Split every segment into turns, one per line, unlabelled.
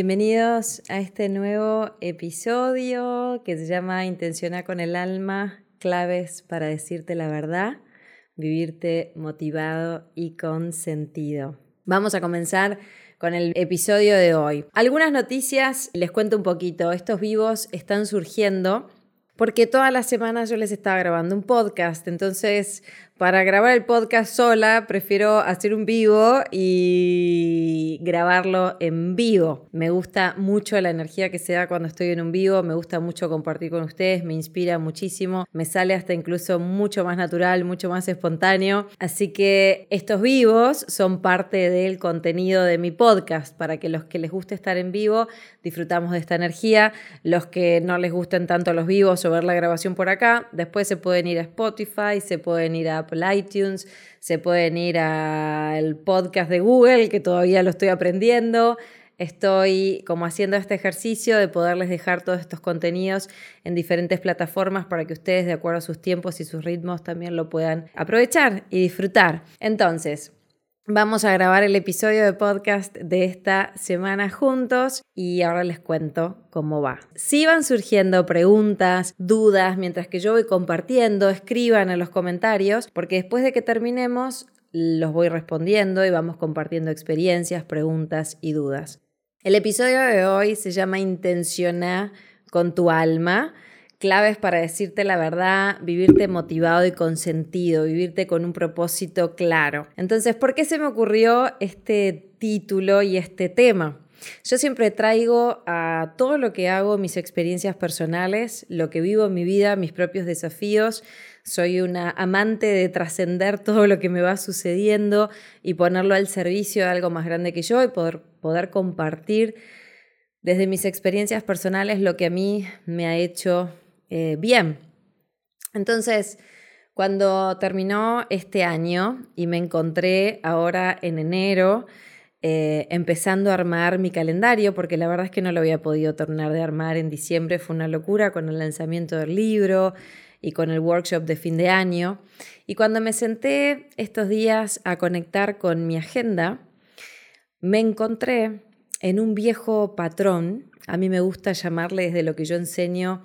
Bienvenidos a este nuevo episodio que se llama Intenciona con el alma, claves para decirte la verdad, vivirte motivado y con sentido. Vamos a comenzar con el episodio de hoy. Algunas noticias, les cuento un poquito, estos vivos están surgiendo porque todas las semanas yo les estaba grabando un podcast, entonces para grabar el podcast sola, prefiero hacer un vivo y grabarlo en vivo. Me gusta mucho la energía que se da cuando estoy en un vivo, me gusta mucho compartir con ustedes, me inspira muchísimo, me sale hasta incluso mucho más natural, mucho más espontáneo. Así que estos vivos son parte del contenido de mi podcast, para que los que les guste estar en vivo disfrutamos de esta energía, los que no les gusten tanto los vivos o ver la grabación por acá, después se pueden ir a Spotify, se pueden ir a Apple iTunes, se pueden ir al podcast de Google, que todavía lo estoy aprendiendo. Estoy como haciendo este ejercicio de poderles dejar todos estos contenidos en diferentes plataformas para que ustedes, de acuerdo a sus tiempos y sus ritmos, también lo puedan aprovechar y disfrutar. Entonces, Vamos a grabar el episodio de podcast de esta semana juntos y ahora les cuento cómo va. Si van surgiendo preguntas, dudas, mientras que yo voy compartiendo, escriban en los comentarios, porque después de que terminemos los voy respondiendo y vamos compartiendo experiencias, preguntas y dudas. El episodio de hoy se llama Intenciona con tu alma claves para decirte la verdad, vivirte motivado y con sentido, vivirte con un propósito claro. Entonces, ¿por qué se me ocurrió este título y este tema? Yo siempre traigo a todo lo que hago, mis experiencias personales, lo que vivo en mi vida, mis propios desafíos. Soy una amante de trascender todo lo que me va sucediendo y ponerlo al servicio de algo más grande que yo y poder, poder compartir desde mis experiencias personales lo que a mí me ha hecho eh, bien. Entonces, cuando terminó este año y me encontré ahora en enero, eh, empezando a armar mi calendario, porque la verdad es que no lo había podido terminar de armar en diciembre, fue una locura con el lanzamiento del libro y con el workshop de fin de año. Y cuando me senté estos días a conectar con mi agenda, me encontré en un viejo patrón, a mí me gusta llamarle desde lo que yo enseño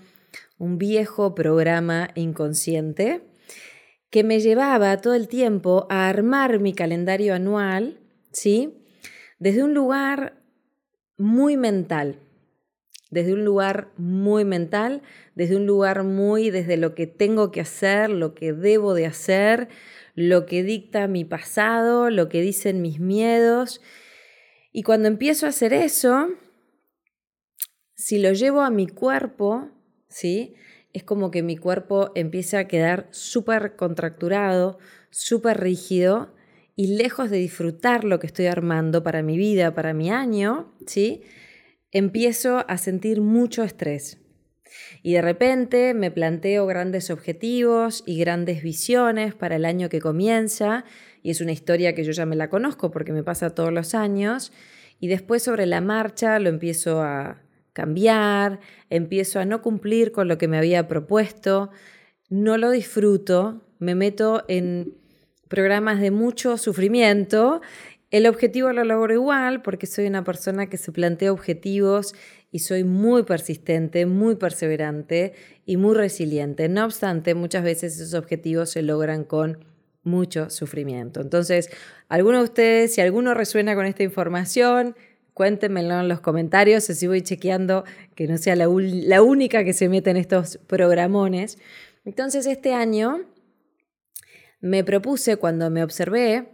un viejo programa inconsciente que me llevaba todo el tiempo a armar mi calendario anual, ¿sí? Desde un lugar muy mental, desde un lugar muy mental, desde un lugar muy desde lo que tengo que hacer, lo que debo de hacer, lo que dicta mi pasado, lo que dicen mis miedos. Y cuando empiezo a hacer eso, si lo llevo a mi cuerpo, ¿sí? Es como que mi cuerpo empieza a quedar súper contracturado, súper rígido y lejos de disfrutar lo que estoy armando para mi vida, para mi año, ¿sí? Empiezo a sentir mucho estrés. Y de repente me planteo grandes objetivos y grandes visiones para el año que comienza, y es una historia que yo ya me la conozco porque me pasa todos los años, y después sobre la marcha lo empiezo a, cambiar, empiezo a no cumplir con lo que me había propuesto, no lo disfruto, me meto en programas de mucho sufrimiento. El objetivo lo logro igual porque soy una persona que se plantea objetivos y soy muy persistente, muy perseverante y muy resiliente. No obstante, muchas veces esos objetivos se logran con mucho sufrimiento. Entonces, alguno de ustedes, si alguno resuena con esta información, Cuéntenmelo en los comentarios, así voy chequeando que no sea la, la única que se mete en estos programones. Entonces este año me propuse, cuando me observé,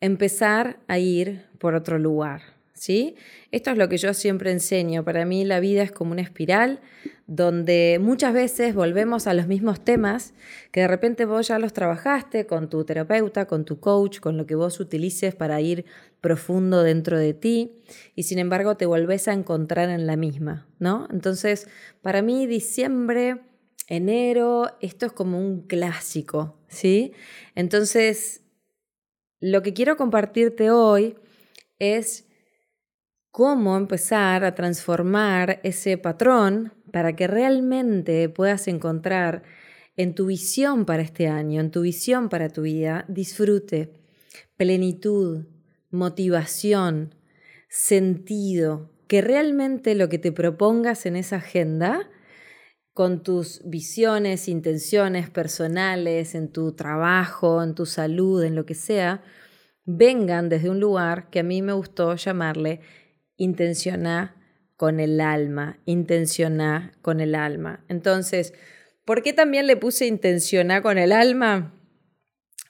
empezar a ir por otro lugar. ¿sí? Esto es lo que yo siempre enseño. Para mí la vida es como una espiral donde muchas veces volvemos a los mismos temas que de repente vos ya los trabajaste con tu terapeuta, con tu coach, con lo que vos utilices para ir profundo dentro de ti y sin embargo te volvés a encontrar en la misma, ¿no? Entonces, para mí diciembre enero, esto es como un clásico, ¿sí? Entonces, lo que quiero compartirte hoy es cómo empezar a transformar ese patrón para que realmente puedas encontrar en tu visión para este año, en tu visión para tu vida, disfrute, plenitud, motivación, sentido, que realmente lo que te propongas en esa agenda, con tus visiones, intenciones personales, en tu trabajo, en tu salud, en lo que sea, vengan desde un lugar que a mí me gustó llamarle intencionar con el alma, intencionar con el alma. Entonces, ¿por qué también le puse intencionar con el alma?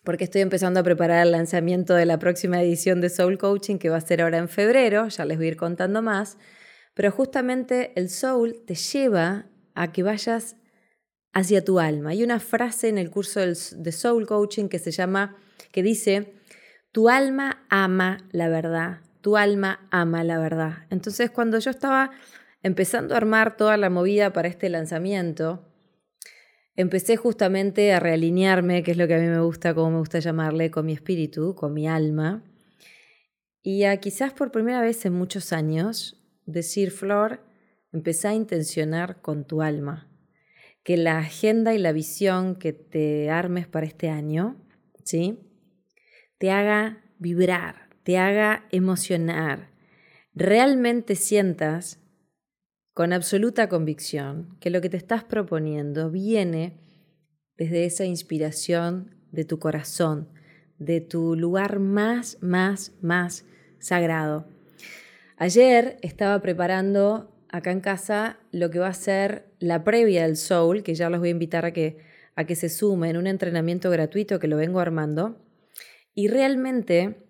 Porque estoy empezando a preparar el lanzamiento de la próxima edición de Soul Coaching que va a ser ahora en febrero, ya les voy a ir contando más, pero justamente el Soul te lleva a que vayas hacia tu alma. Hay una frase en el curso de Soul Coaching que se llama, que dice, tu alma ama la verdad, tu alma ama la verdad. Entonces, cuando yo estaba empezando a armar toda la movida para este lanzamiento, empecé justamente a realinearme, que es lo que a mí me gusta, como me gusta llamarle, con mi espíritu, con mi alma. Y a quizás por primera vez en muchos años decir, Flor, empecé a intencionar con tu alma. Que la agenda y la visión que te armes para este año, ¿sí? Te haga vibrar, te haga emocionar, realmente sientas con absoluta convicción que lo que te estás proponiendo viene desde esa inspiración de tu corazón, de tu lugar más, más, más sagrado. Ayer estaba preparando acá en casa lo que va a ser la previa del Soul, que ya los voy a invitar a que, a que se sumen, un entrenamiento gratuito que lo vengo armando. Y realmente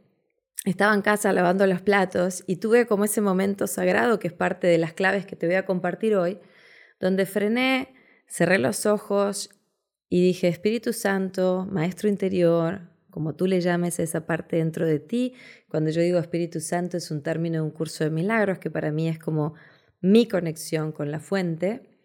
estaba en casa lavando los platos y tuve como ese momento sagrado que es parte de las claves que te voy a compartir hoy, donde frené, cerré los ojos y dije, Espíritu Santo, Maestro interior, como tú le llames a esa parte dentro de ti, cuando yo digo Espíritu Santo es un término de un curso de milagros que para mí es como mi conexión con la fuente,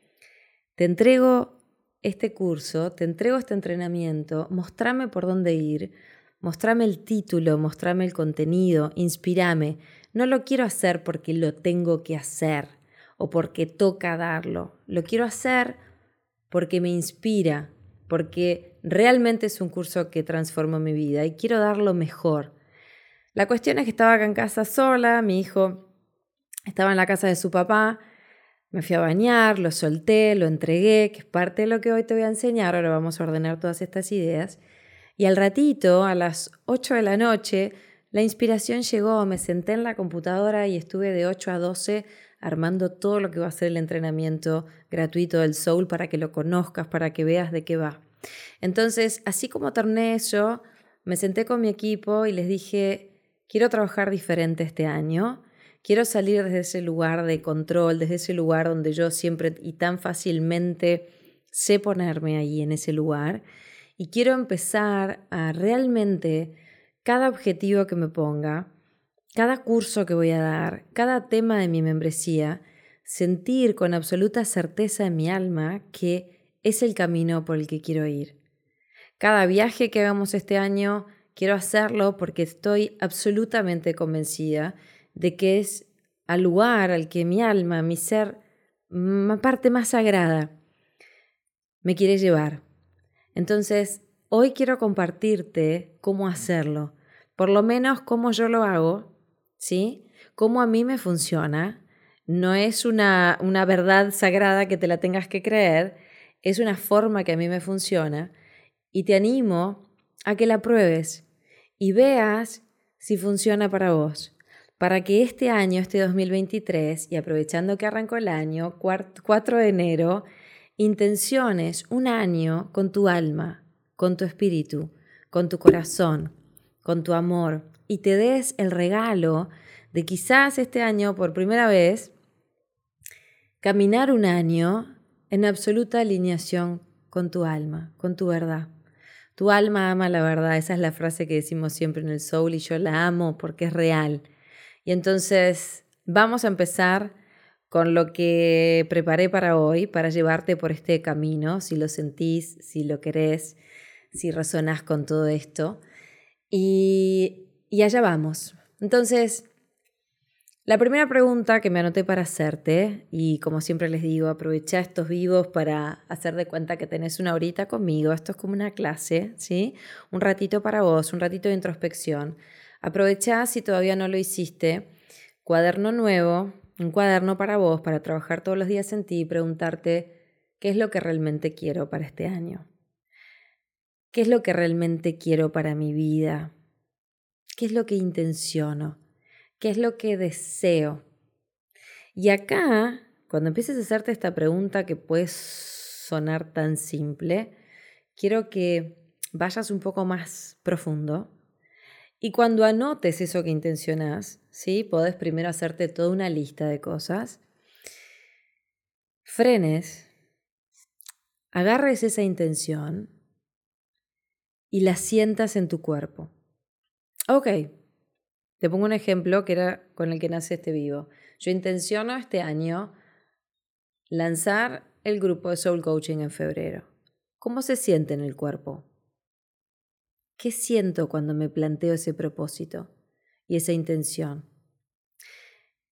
te entrego este curso, te entrego este entrenamiento, mostrame por dónde ir, Mostrame el título, mostrame el contenido, inspirame. No lo quiero hacer porque lo tengo que hacer o porque toca darlo. Lo quiero hacer porque me inspira, porque realmente es un curso que transformó mi vida y quiero darlo mejor. La cuestión es que estaba acá en casa sola, mi hijo estaba en la casa de su papá, me fui a bañar, lo solté, lo entregué, que es parte de lo que hoy te voy a enseñar, ahora vamos a ordenar todas estas ideas. Y al ratito, a las 8 de la noche, la inspiración llegó, me senté en la computadora y estuve de 8 a 12 armando todo lo que va a ser el entrenamiento gratuito del Soul para que lo conozcas, para que veas de qué va. Entonces, así como torné eso, me senté con mi equipo y les dije, quiero trabajar diferente este año, quiero salir desde ese lugar de control, desde ese lugar donde yo siempre y tan fácilmente sé ponerme ahí en ese lugar y quiero empezar a realmente cada objetivo que me ponga, cada curso que voy a dar, cada tema de mi membresía, sentir con absoluta certeza en mi alma que es el camino por el que quiero ir. Cada viaje que hagamos este año, quiero hacerlo porque estoy absolutamente convencida de que es al lugar al que mi alma, mi ser, mi parte más sagrada, me quiere llevar. Entonces, hoy quiero compartirte cómo hacerlo, por lo menos cómo yo lo hago, ¿sí? Cómo a mí me funciona. No es una, una verdad sagrada que te la tengas que creer, es una forma que a mí me funciona y te animo a que la pruebes y veas si funciona para vos. Para que este año, este 2023, y aprovechando que arrancó el año, 4 de enero, intenciones un año con tu alma, con tu espíritu, con tu corazón, con tu amor y te des el regalo de quizás este año por primera vez caminar un año en absoluta alineación con tu alma, con tu verdad. Tu alma ama la verdad, esa es la frase que decimos siempre en el soul y yo la amo porque es real. Y entonces vamos a empezar con lo que preparé para hoy, para llevarte por este camino, si lo sentís, si lo querés, si resonás con todo esto. Y, y allá vamos. Entonces, la primera pregunta que me anoté para hacerte, y como siempre les digo, aprovecha estos vivos para hacer de cuenta que tenés una horita conmigo, esto es como una clase, ¿sí? Un ratito para vos, un ratito de introspección. Aprovecha si todavía no lo hiciste, cuaderno nuevo, un cuaderno para vos, para trabajar todos los días en ti y preguntarte qué es lo que realmente quiero para este año. ¿Qué es lo que realmente quiero para mi vida? ¿Qué es lo que intenciono? ¿Qué es lo que deseo? Y acá, cuando empieces a hacerte esta pregunta que puede sonar tan simple, quiero que vayas un poco más profundo. Y cuando anotes eso que intencionas, ¿sí? Podés primero hacerte toda una lista de cosas. Frenes, agarres esa intención y la sientas en tu cuerpo. Ok, te pongo un ejemplo que era con el que nace este vivo. Yo intenciono este año lanzar el grupo de Soul Coaching en febrero. ¿Cómo se siente en el cuerpo? ¿Qué siento cuando me planteo ese propósito y esa intención?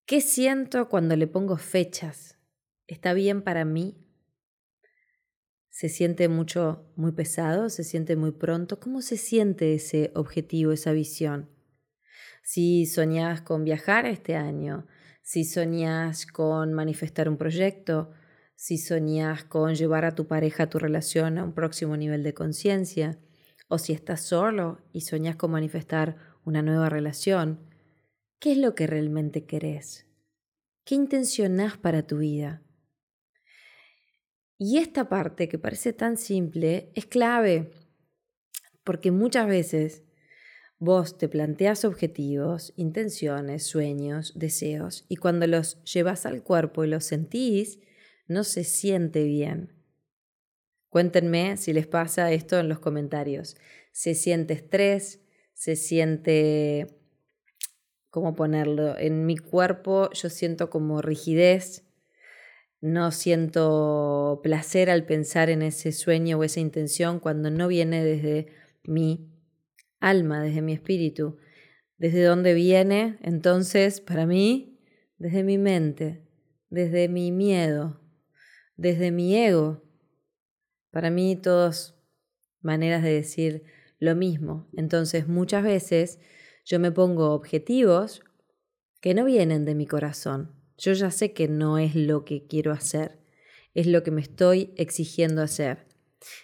¿Qué siento cuando le pongo fechas? ¿Está bien para mí? ¿Se siente mucho, muy pesado? ¿Se siente muy pronto? ¿Cómo se siente ese objetivo, esa visión? Si soñás con viajar este año, si soñás con manifestar un proyecto, si soñás con llevar a tu pareja, a tu relación a un próximo nivel de conciencia, o si estás solo y soñás con manifestar una nueva relación, ¿qué es lo que realmente querés? ¿Qué intencionás para tu vida? Y esta parte que parece tan simple es clave, porque muchas veces vos te planteas objetivos, intenciones, sueños, deseos, y cuando los llevas al cuerpo y los sentís, no se siente bien. Cuéntenme si les pasa esto en los comentarios. Se siente estrés, se siente, ¿cómo ponerlo? En mi cuerpo yo siento como rigidez, no siento placer al pensar en ese sueño o esa intención cuando no viene desde mi alma, desde mi espíritu. ¿Desde dónde viene? Entonces, para mí, desde mi mente, desde mi miedo, desde mi ego, para mí, todas maneras de decir lo mismo. Entonces, muchas veces yo me pongo objetivos que no vienen de mi corazón. Yo ya sé que no es lo que quiero hacer, es lo que me estoy exigiendo hacer.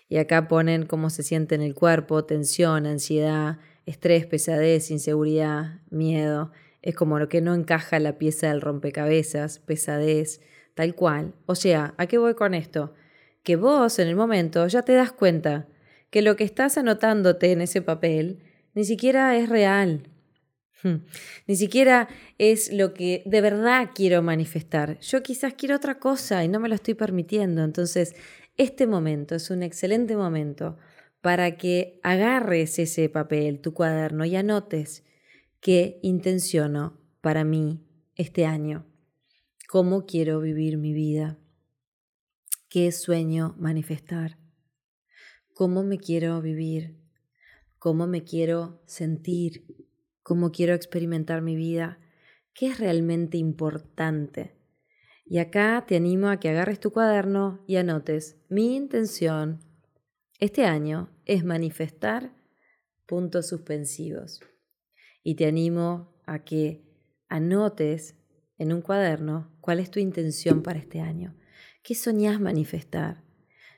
Y acá ponen cómo se siente en el cuerpo, tensión, ansiedad, estrés, pesadez, inseguridad, miedo. Es como lo que no encaja la pieza del rompecabezas, pesadez, tal cual. O sea, ¿a qué voy con esto? Que vos en el momento ya te das cuenta que lo que estás anotándote en ese papel ni siquiera es real. Hmm. Ni siquiera es lo que de verdad quiero manifestar. Yo quizás quiero otra cosa y no me lo estoy permitiendo. Entonces, este momento es un excelente momento para que agarres ese papel, tu cuaderno, y anotes qué intenciono para mí este año, cómo quiero vivir mi vida qué sueño manifestar, cómo me quiero vivir, cómo me quiero sentir, cómo quiero experimentar mi vida, qué es realmente importante. Y acá te animo a que agarres tu cuaderno y anotes, mi intención este año es manifestar puntos suspensivos. Y te animo a que anotes en un cuaderno cuál es tu intención para este año. ¿Qué soñás manifestar?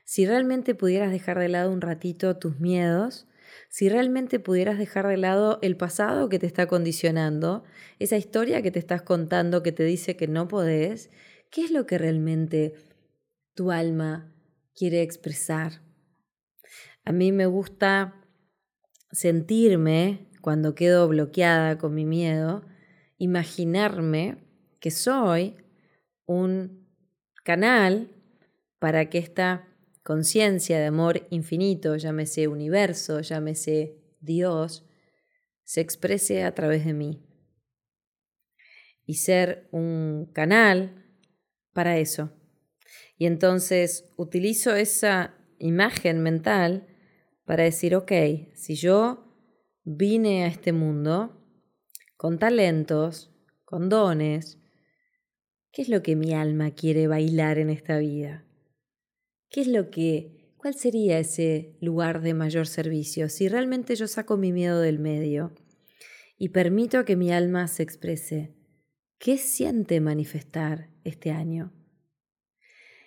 Si realmente pudieras dejar de lado un ratito tus miedos, si realmente pudieras dejar de lado el pasado que te está condicionando, esa historia que te estás contando que te dice que no podés, ¿qué es lo que realmente tu alma quiere expresar? A mí me gusta sentirme, cuando quedo bloqueada con mi miedo, imaginarme que soy un canal para que esta conciencia de amor infinito, llámese universo, llámese Dios, se exprese a través de mí. Y ser un canal para eso. Y entonces utilizo esa imagen mental para decir, ok, si yo vine a este mundo con talentos, con dones, ¿qué es lo que mi alma quiere bailar en esta vida? ¿Qué es lo que, cuál sería ese lugar de mayor servicio si realmente yo saco mi miedo del medio y permito que mi alma se exprese? ¿Qué siente manifestar este año?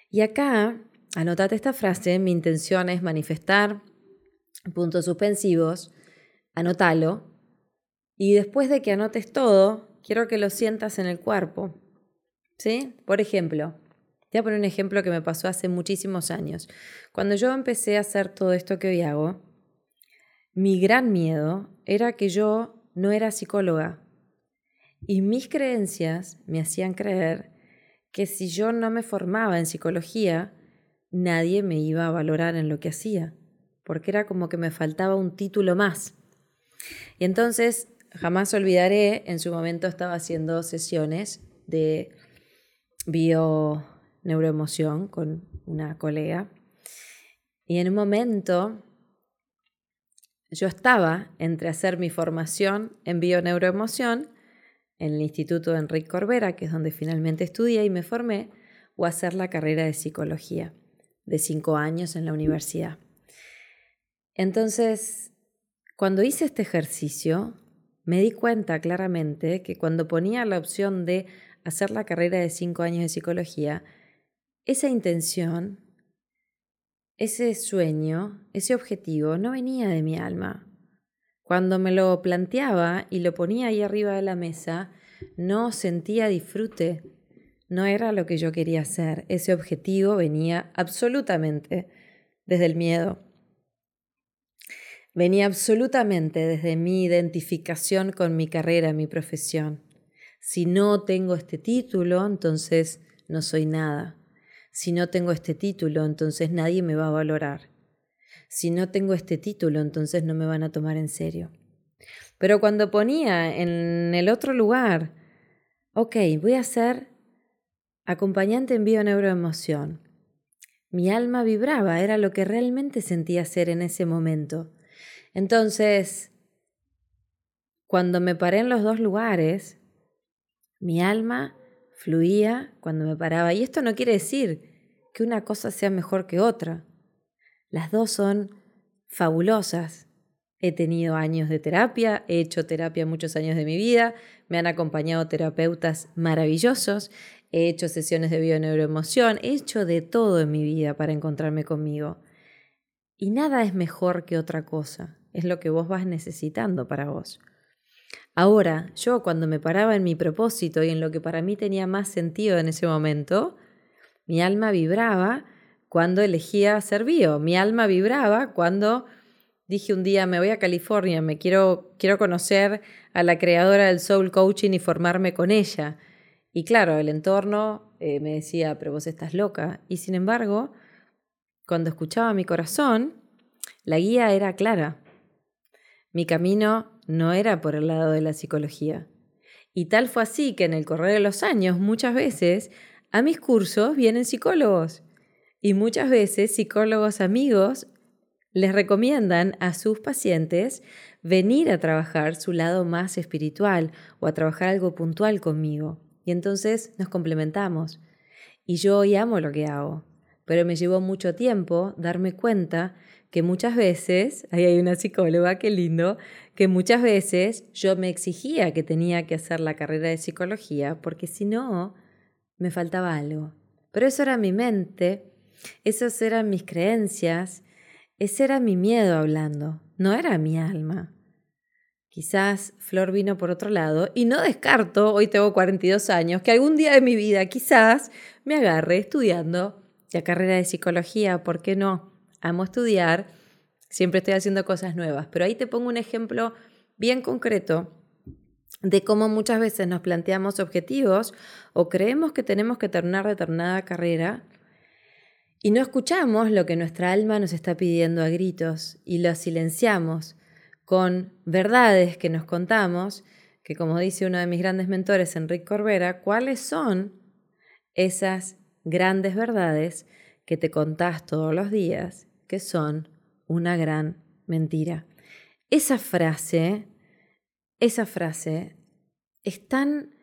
Y acá, anotate esta frase, mi intención es manifestar puntos suspensivos, anótalo, y después de que anotes todo, quiero que lo sientas en el cuerpo. ¿Sí? Por ejemplo, te voy a poner un ejemplo que me pasó hace muchísimos años. Cuando yo empecé a hacer todo esto que hoy hago, mi gran miedo era que yo no era psicóloga. Y mis creencias me hacían creer que si yo no me formaba en psicología, nadie me iba a valorar en lo que hacía, porque era como que me faltaba un título más. Y entonces, jamás olvidaré, en su momento estaba haciendo sesiones de bio-neuroemoción con una colega, y en un momento yo estaba entre hacer mi formación en bio-neuroemoción en el Instituto Enrique Corbera, que es donde finalmente estudié y me formé, o hacer la carrera de psicología de cinco años en la universidad. Entonces, cuando hice este ejercicio, me di cuenta claramente que cuando ponía la opción de hacer la carrera de cinco años de psicología, esa intención, ese sueño, ese objetivo no venía de mi alma, cuando me lo planteaba y lo ponía ahí arriba de la mesa, no sentía disfrute. No era lo que yo quería hacer. Ese objetivo venía absolutamente desde el miedo. Venía absolutamente desde mi identificación con mi carrera, mi profesión. Si no tengo este título, entonces no soy nada. Si no tengo este título, entonces nadie me va a valorar si no tengo este título, entonces no me van a tomar en serio. Pero cuando ponía en el otro lugar, ok, voy a ser acompañante en bio-neuroemoción, mi alma vibraba, era lo que realmente sentía ser en ese momento. Entonces, cuando me paré en los dos lugares, mi alma fluía cuando me paraba. Y esto no quiere decir que una cosa sea mejor que otra. Las dos son fabulosas. He tenido años de terapia, he hecho terapia muchos años de mi vida, me han acompañado terapeutas maravillosos, he hecho sesiones de bioneuroemoción, he hecho de todo en mi vida para encontrarme conmigo. Y nada es mejor que otra cosa, es lo que vos vas necesitando para vos. Ahora, yo cuando me paraba en mi propósito y en lo que para mí tenía más sentido en ese momento, mi alma vibraba cuando elegía ser bio. Mi alma vibraba cuando dije un día me voy a California, me quiero, quiero conocer a la creadora del soul coaching y formarme con ella. Y claro, el entorno eh, me decía, pero vos estás loca. Y sin embargo, cuando escuchaba mi corazón, la guía era clara. Mi camino no era por el lado de la psicología. Y tal fue así que en el correr de los años, muchas veces, a mis cursos vienen psicólogos. Y muchas veces psicólogos amigos les recomiendan a sus pacientes venir a trabajar su lado más espiritual o a trabajar algo puntual conmigo. Y entonces nos complementamos. Y yo hoy amo lo que hago, pero me llevó mucho tiempo darme cuenta que muchas veces, ahí hay una psicóloga, qué lindo, que muchas veces yo me exigía que tenía que hacer la carrera de psicología porque si no, me faltaba algo. Pero eso era mi mente esas eran mis creencias, ese era mi miedo hablando, no era mi alma. Quizás Flor vino por otro lado y no descarto, hoy tengo 42 años, que algún día de mi vida quizás me agarre estudiando la carrera de psicología, ¿por qué no? Amo estudiar, siempre estoy haciendo cosas nuevas, pero ahí te pongo un ejemplo bien concreto de cómo muchas veces nos planteamos objetivos o creemos que tenemos que terminar determinada carrera y no escuchamos lo que nuestra alma nos está pidiendo a gritos y lo silenciamos con verdades que nos contamos, que como dice uno de mis grandes mentores, Enrique Corbera, cuáles son esas grandes verdades que te contás todos los días, que son una gran mentira. Esa frase, esa frase es tan,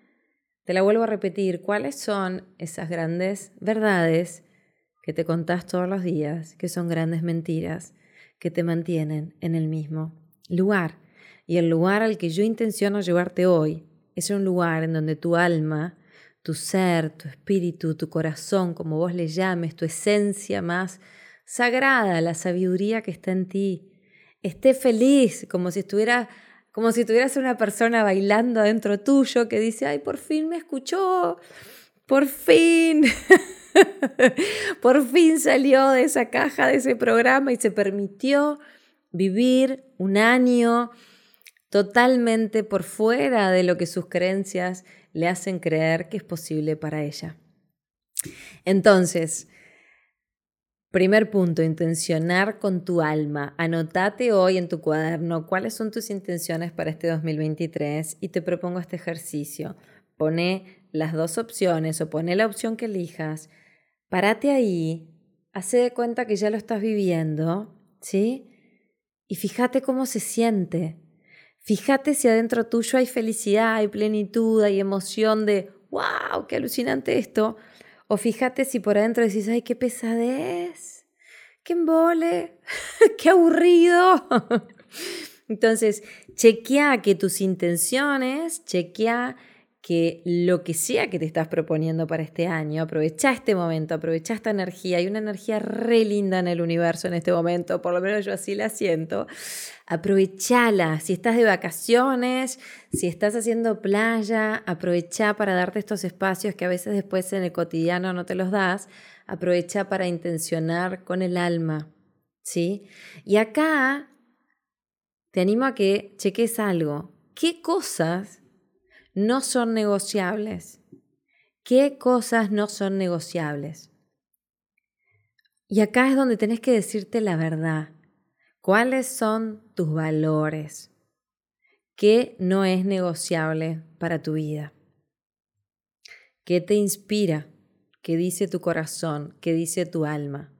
te la vuelvo a repetir, ¿cuáles son esas grandes verdades que te contás todos los días, que son grandes mentiras, que te mantienen en el mismo lugar? Y el lugar al que yo intenciono llevarte hoy es un lugar en donde tu alma, tu ser, tu espíritu, tu corazón, como vos le llames, tu esencia más sagrada, la sabiduría que está en ti, esté feliz, como si estuviera como si tuvieras una persona bailando adentro tuyo que dice, ay, por fin me escuchó, por fin, por fin salió de esa caja, de ese programa y se permitió vivir un año totalmente por fuera de lo que sus creencias le hacen creer que es posible para ella. Entonces, Primer punto, intencionar con tu alma. Anotate hoy en tu cuaderno cuáles son tus intenciones para este 2023 y te propongo este ejercicio. Pone las dos opciones o pone la opción que elijas. Párate ahí, hace de cuenta que ya lo estás viviendo, ¿sí? Y fíjate cómo se siente. Fíjate si adentro tuyo hay felicidad, hay plenitud, hay emoción de, wow, qué alucinante esto o fíjate si por adentro decís, ay, qué pesadez, qué embole, qué aburrido. Entonces, chequea que tus intenciones, chequea que lo que sea que te estás proponiendo para este año, aprovecha este momento, aprovecha esta energía. Hay una energía re linda en el universo en este momento, por lo menos yo así la siento. Aprovechala. Si estás de vacaciones, si estás haciendo playa, aprovecha para darte estos espacios que a veces después en el cotidiano no te los das. Aprovecha para intencionar con el alma. ¿Sí? Y acá te animo a que cheques algo. ¿Qué cosas no son negociables. ¿Qué cosas no son negociables? Y acá es donde tenés que decirte la verdad. ¿Cuáles son tus valores? ¿Qué no es negociable para tu vida? ¿Qué te inspira? ¿Qué dice tu corazón? ¿Qué dice tu alma?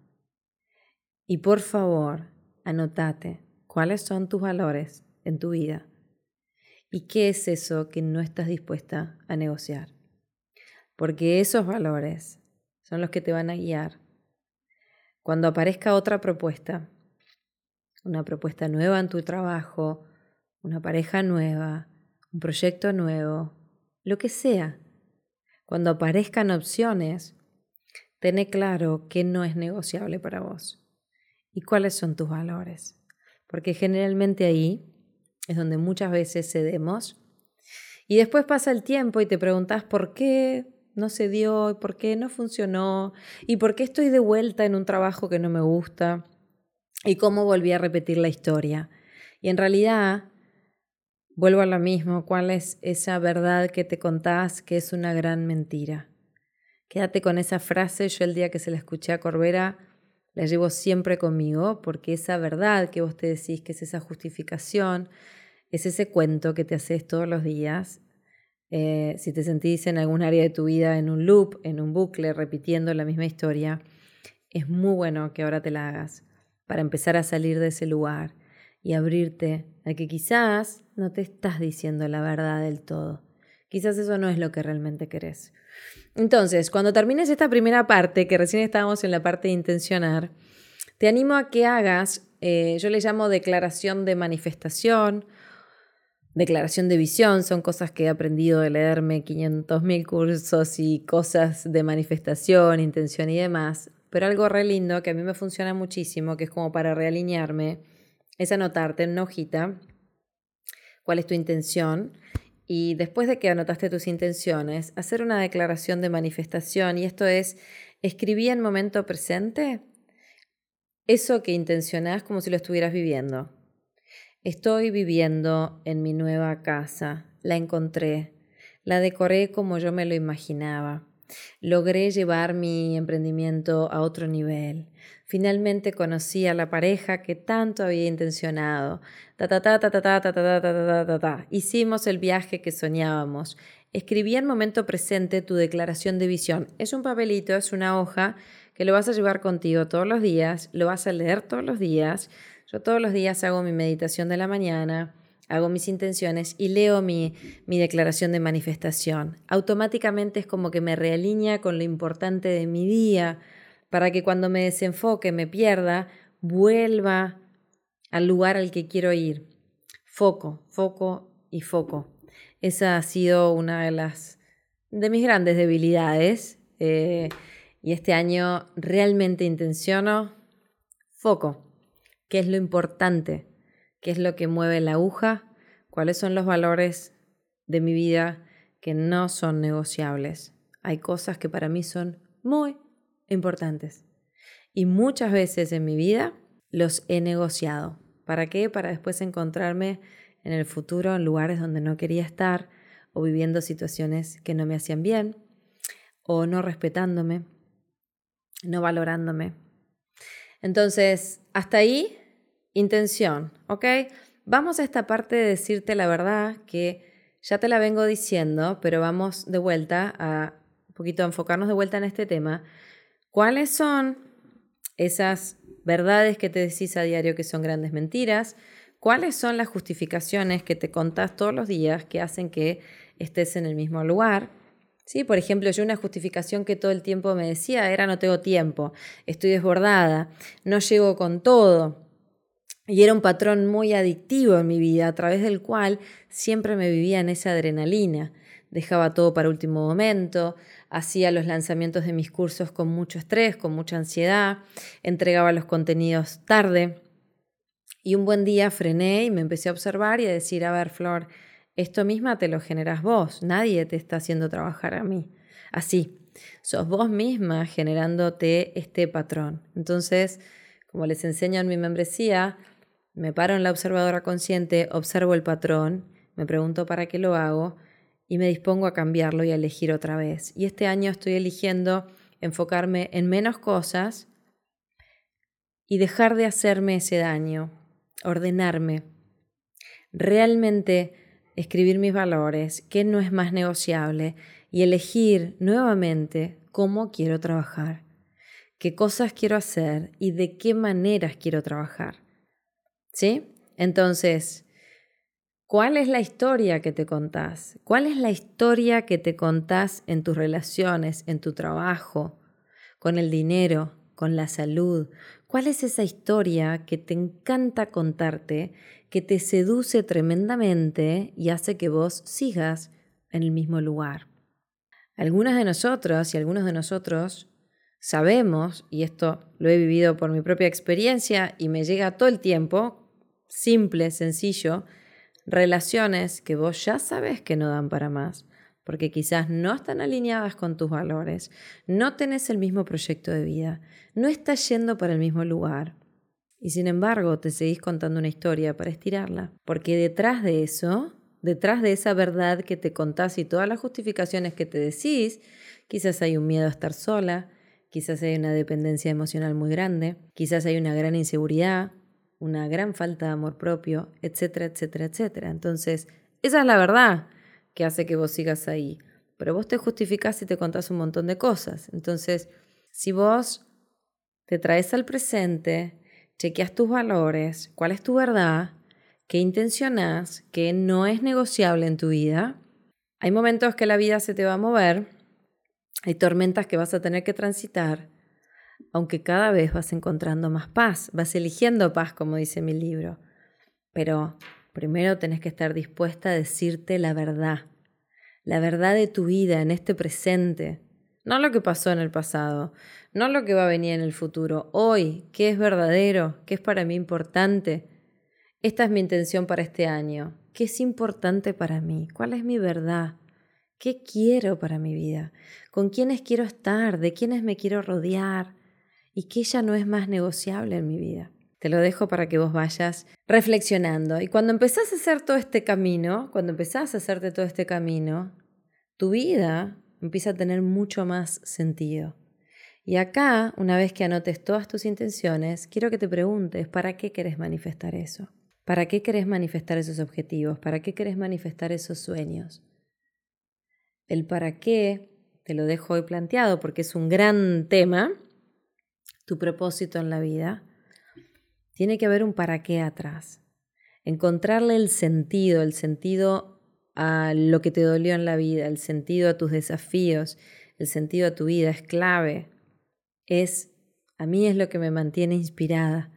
Y por favor, anotate cuáles son tus valores en tu vida ¿Y qué es eso que no estás dispuesta a negociar? Porque esos valores son los que te van a guiar. Cuando aparezca otra propuesta, una propuesta nueva en tu trabajo, una pareja nueva, un proyecto nuevo, lo que sea, cuando aparezcan opciones, ten claro qué no es negociable para vos y cuáles son tus valores. Porque generalmente ahí es donde muchas veces cedemos. Y después pasa el tiempo y te preguntas por qué no se dio, por qué no funcionó, y por qué estoy de vuelta en un trabajo que no me gusta, y cómo volví a repetir la historia. Y en realidad, vuelvo a lo mismo, ¿cuál es esa verdad que te contás que es una gran mentira? Quédate con esa frase, yo el día que se la escuché a Corbera, la llevo siempre conmigo porque esa verdad que vos te decís, que es esa justificación, es ese cuento que te haces todos los días. Eh, si te sentís en algún área de tu vida en un loop, en un bucle, repitiendo la misma historia, es muy bueno que ahora te la hagas para empezar a salir de ese lugar y abrirte a que quizás no te estás diciendo la verdad del todo. Quizás eso no es lo que realmente querés. Entonces, cuando termines esta primera parte, que recién estábamos en la parte de intencionar, te animo a que hagas, eh, yo le llamo declaración de manifestación, declaración de visión, son cosas que he aprendido de leerme 500.000 cursos y cosas de manifestación, intención y demás, pero algo re lindo que a mí me funciona muchísimo, que es como para realinearme, es anotarte en hojita cuál es tu intención y después de que anotaste tus intenciones, hacer una declaración de manifestación, y esto es, escribí en momento presente eso que intencionás como si lo estuvieras viviendo. Estoy viviendo en mi nueva casa, la encontré, la decoré como yo me lo imaginaba. Logré llevar mi emprendimiento a otro nivel. Finalmente conocí a la pareja que tanto había intencionado. Hicimos el viaje que soñábamos. escribí en momento presente tu declaración de visión. Es un papelito, es una hoja que lo vas a llevar contigo todos los días, lo vas a leer todos los días. Yo todos los días hago mi meditación de la mañana, hago mis intenciones y leo mi, mi declaración de manifestación. Automáticamente es como que me realinea con lo importante de mi día para que cuando me desenfoque, me pierda, vuelva al lugar al que quiero ir. Foco, foco y foco. Esa ha sido una de las de mis grandes debilidades. Eh, y este año realmente intenciono foco. ¿Qué es lo importante? ¿Qué es lo que mueve la aguja? ¿Cuáles son los valores de mi vida que no son negociables? Hay cosas que para mí son muy importantes. Y muchas veces en mi vida los he negociado. ¿Para qué? Para después encontrarme en el futuro en lugares donde no quería estar o viviendo situaciones que no me hacían bien o no respetándome, no valorándome. Entonces, hasta ahí, intención, ¿ok? Vamos a esta parte de decirte la verdad que ya te la vengo diciendo, pero vamos de vuelta a un poquito enfocarnos de vuelta en este tema. ¿Cuáles son esas verdades que te decís a diario que son grandes mentiras? ¿Cuáles son las justificaciones que te contás todos los días que hacen que estés en el mismo lugar? Sí, por ejemplo, yo una justificación que todo el tiempo me decía era no tengo tiempo, estoy desbordada, no llego con todo. Y era un patrón muy adictivo en mi vida, a través del cual siempre me vivía en esa adrenalina. Dejaba todo para último momento, hacía los lanzamientos de mis cursos con mucho estrés, con mucha ansiedad, entregaba los contenidos tarde. Y un buen día frené y me empecé a observar y a decir, a ver, Flor, esto misma te lo generas vos, nadie te está haciendo trabajar a mí. Así, sos vos misma generándote este patrón. Entonces, como les enseño en mi membresía, me paro en la observadora consciente, observo el patrón, me pregunto para qué lo hago y me dispongo a cambiarlo y a elegir otra vez. Y este año estoy eligiendo enfocarme en menos cosas y dejar de hacerme ese daño, ordenarme, realmente escribir mis valores, qué no es más negociable y elegir nuevamente cómo quiero trabajar, qué cosas quiero hacer y de qué maneras quiero trabajar. ¿Sí? Entonces, ¿cuál es la historia que te contás? ¿Cuál es la historia que te contás en tus relaciones, en tu trabajo, con el dinero, con la salud, ¿Cuál es esa historia que te encanta contarte, que te seduce tremendamente y hace que vos sigas en el mismo lugar? Algunas de nosotros y algunos de nosotros sabemos, y esto lo he vivido por mi propia experiencia y me llega todo el tiempo, simple, sencillo, relaciones que vos ya sabes que no dan para más, porque quizás no están alineadas con tus valores, no tenés el mismo proyecto de vida, no estás yendo para el mismo lugar. Y sin embargo, te seguís contando una historia para estirarla, porque detrás de eso, detrás de esa verdad que te contás y todas las justificaciones que te decís, quizás hay un miedo a estar sola, quizás hay una dependencia emocional muy grande, quizás hay una gran inseguridad, una gran falta de amor propio, etcétera, etcétera, etcétera. Entonces, esa es la verdad que hace que vos sigas ahí. Pero vos te justificás y te contás un montón de cosas. Entonces, si vos te traes al presente, chequeas tus valores, cuál es tu verdad, qué intencionás, qué no es negociable en tu vida, hay momentos que la vida se te va a mover, hay tormentas que vas a tener que transitar, aunque cada vez vas encontrando más paz, vas eligiendo paz, como dice mi libro. Pero Primero tenés que estar dispuesta a decirte la verdad, la verdad de tu vida en este presente, no lo que pasó en el pasado, no lo que va a venir en el futuro, hoy, qué es verdadero, qué es para mí importante. Esta es mi intención para este año, qué es importante para mí, cuál es mi verdad, qué quiero para mi vida, con quiénes quiero estar, de quiénes me quiero rodear y qué ya no es más negociable en mi vida. Te lo dejo para que vos vayas reflexionando. Y cuando empezás a hacer todo este camino, cuando empezás a hacerte todo este camino, tu vida empieza a tener mucho más sentido. Y acá, una vez que anotes todas tus intenciones, quiero que te preguntes, ¿para qué querés manifestar eso? ¿Para qué querés manifestar esos objetivos? ¿Para qué querés manifestar esos sueños? El para qué, te lo dejo hoy planteado porque es un gran tema, tu propósito en la vida. Tiene que haber un para qué atrás. Encontrarle el sentido, el sentido a lo que te dolió en la vida, el sentido a tus desafíos, el sentido a tu vida es clave. Es, a mí es lo que me mantiene inspirada.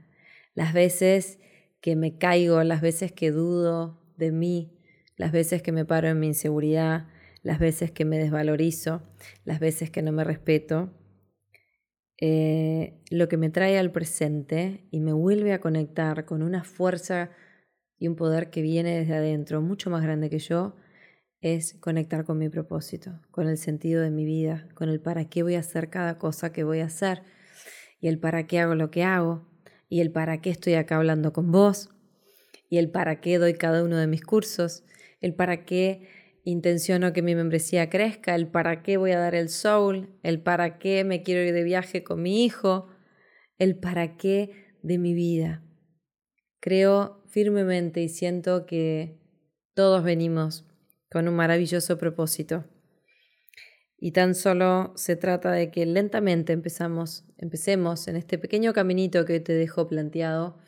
Las veces que me caigo, las veces que dudo de mí, las veces que me paro en mi inseguridad, las veces que me desvalorizo, las veces que no me respeto, eh, lo que me trae al presente y me vuelve a conectar con una fuerza y un poder que viene desde adentro, mucho más grande que yo, es conectar con mi propósito, con el sentido de mi vida, con el para qué voy a hacer cada cosa que voy a hacer y el para qué hago lo que hago y el para qué estoy acá hablando con vos y el para qué doy cada uno de mis cursos, el para qué intenciono que mi membresía crezca, el para qué voy a dar el soul, el para qué me quiero ir de viaje con mi hijo, el para qué de mi vida. Creo firmemente y siento que todos venimos con un maravilloso propósito. Y tan solo se trata de que lentamente empezamos, empecemos en este pequeño caminito que te dejo planteado,